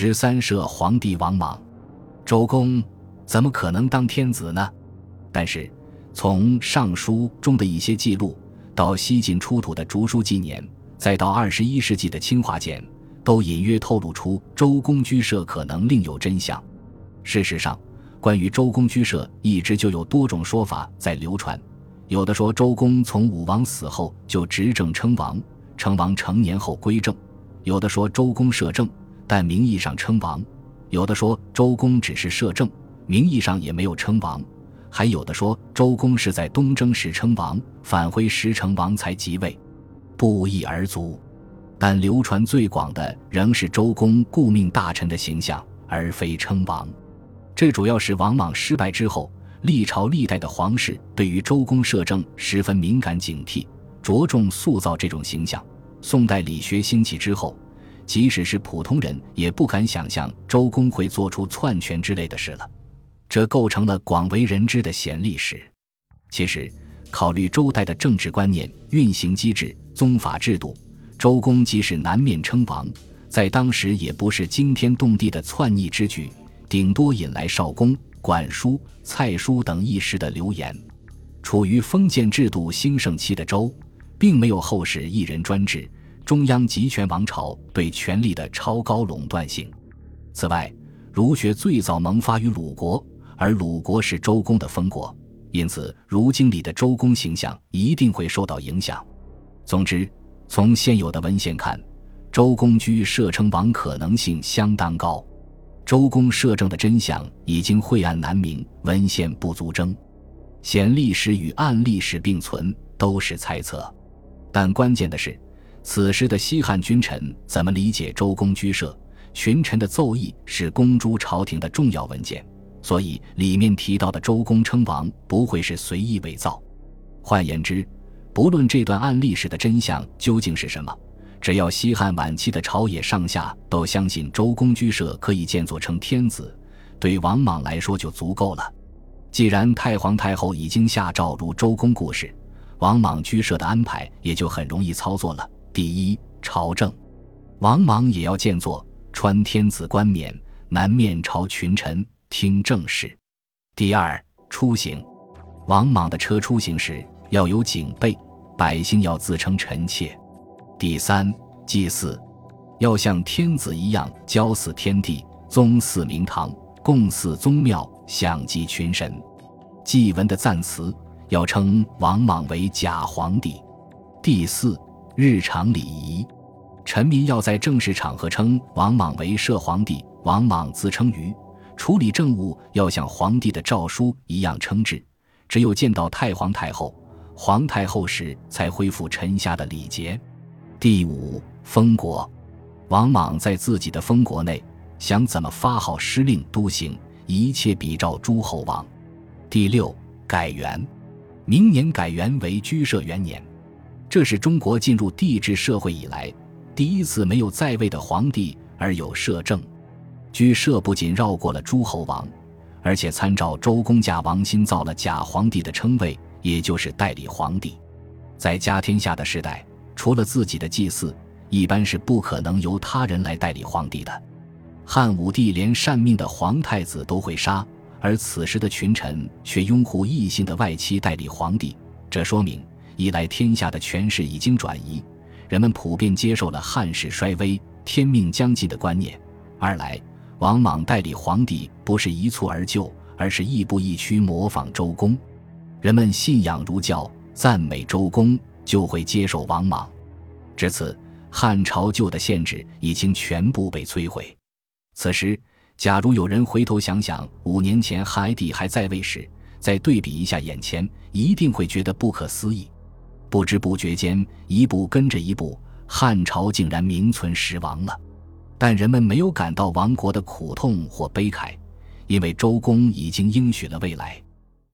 十三摄皇帝王莽，周公怎么可能当天子呢？但是，从《尚书》中的一些记录，到西晋出土的竹书纪年，再到二十一世纪的清华简，都隐约透露出周公居舍可能另有真相。事实上，关于周公居舍，一直就有多种说法在流传。有的说周公从武王死后就执政称王，称王成年后归政；有的说周公摄政，但名义上称王；有的说周公只是摄政，名义上也没有称王；还有的说周公是在东征时称王，返回时成王才即位，不一而足。但流传最广的仍是周公顾命大臣的形象，而非称王。这主要是王莽失败之后。历朝历代的皇室对于周公摄政十分敏感警惕，着重塑造这种形象。宋代理学兴起之后，即使是普通人也不敢想象周公会做出篡权之类的事了，这构成了广为人知的显历史。其实，考虑周代的政治观念、运行机制、宗法制度，周公即使南面称王，在当时也不是惊天动地的篡逆之举，顶多引来少公。管叔、蔡叔等一时的流言，处于封建制度兴盛期的周，并没有后世一人专制、中央集权王朝对权力的超高垄断性。此外，儒学最早萌发于鲁国，而鲁国是周公的封国，因此儒经里的周公形象一定会受到影响。总之，从现有的文献看，周公居摄称王可能性相当高。周公摄政的真相已经晦暗难明，文献不足征，显历史与暗历史并存，都是猜测。但关键的是，此时的西汉君臣怎么理解周公居舍？群臣的奏议是公诸朝廷的重要文件，所以里面提到的周公称王不会是随意伪造。换言之，不论这段案历史的真相究竟是什么。只要西汉晚期的朝野上下都相信周公居舍可以建作成天子，对王莽来说就足够了。既然太皇太后已经下诏如周公故事，王莽居舍的安排也就很容易操作了。第一，朝政，王莽也要建作，穿天子冠冕，南面朝群臣听政事。第二，出行，王莽的车出行时要有警备，百姓要自称臣妾。第三，祭祀要像天子一样交祀天地，宗祀明堂，共祀宗庙，享祭群神。祭文的赞词要称王莽为假皇帝。第四，日常礼仪，臣民要在正式场合称王莽为摄皇帝，王莽自称于处理政务要像皇帝的诏书一样称制。只有见到太皇太后、皇太后时，才恢复臣下的礼节。第五封国，王莽在自己的封国内想怎么发号施令都行，一切比照诸侯王。第六改元，明年改元为居社元年，这是中国进入帝制社会以来第一次没有在位的皇帝而有摄政。居摄不仅绕过了诸侯王，而且参照周公假王新造了假皇帝的称谓，也就是代理皇帝。在家天下的时代。除了自己的祭祀，一般是不可能由他人来代理皇帝的。汉武帝连善命的皇太子都会杀，而此时的群臣却拥护异姓的外戚代理皇帝，这说明一来天下的权势已经转移，人们普遍接受了汉室衰微、天命将尽的观念；二来王莽代理皇帝不是一蹴而就，而是亦步亦趋模仿周公，人们信仰儒教，赞美周公。就会接受王莽，至此，汉朝旧的限制已经全部被摧毁。此时，假如有人回头想想五年前汉哀帝还在位时，再对比一下眼前，一定会觉得不可思议。不知不觉间，一步跟着一步，汉朝竟然名存实亡了。但人们没有感到亡国的苦痛或悲慨，因为周公已经应许了未来。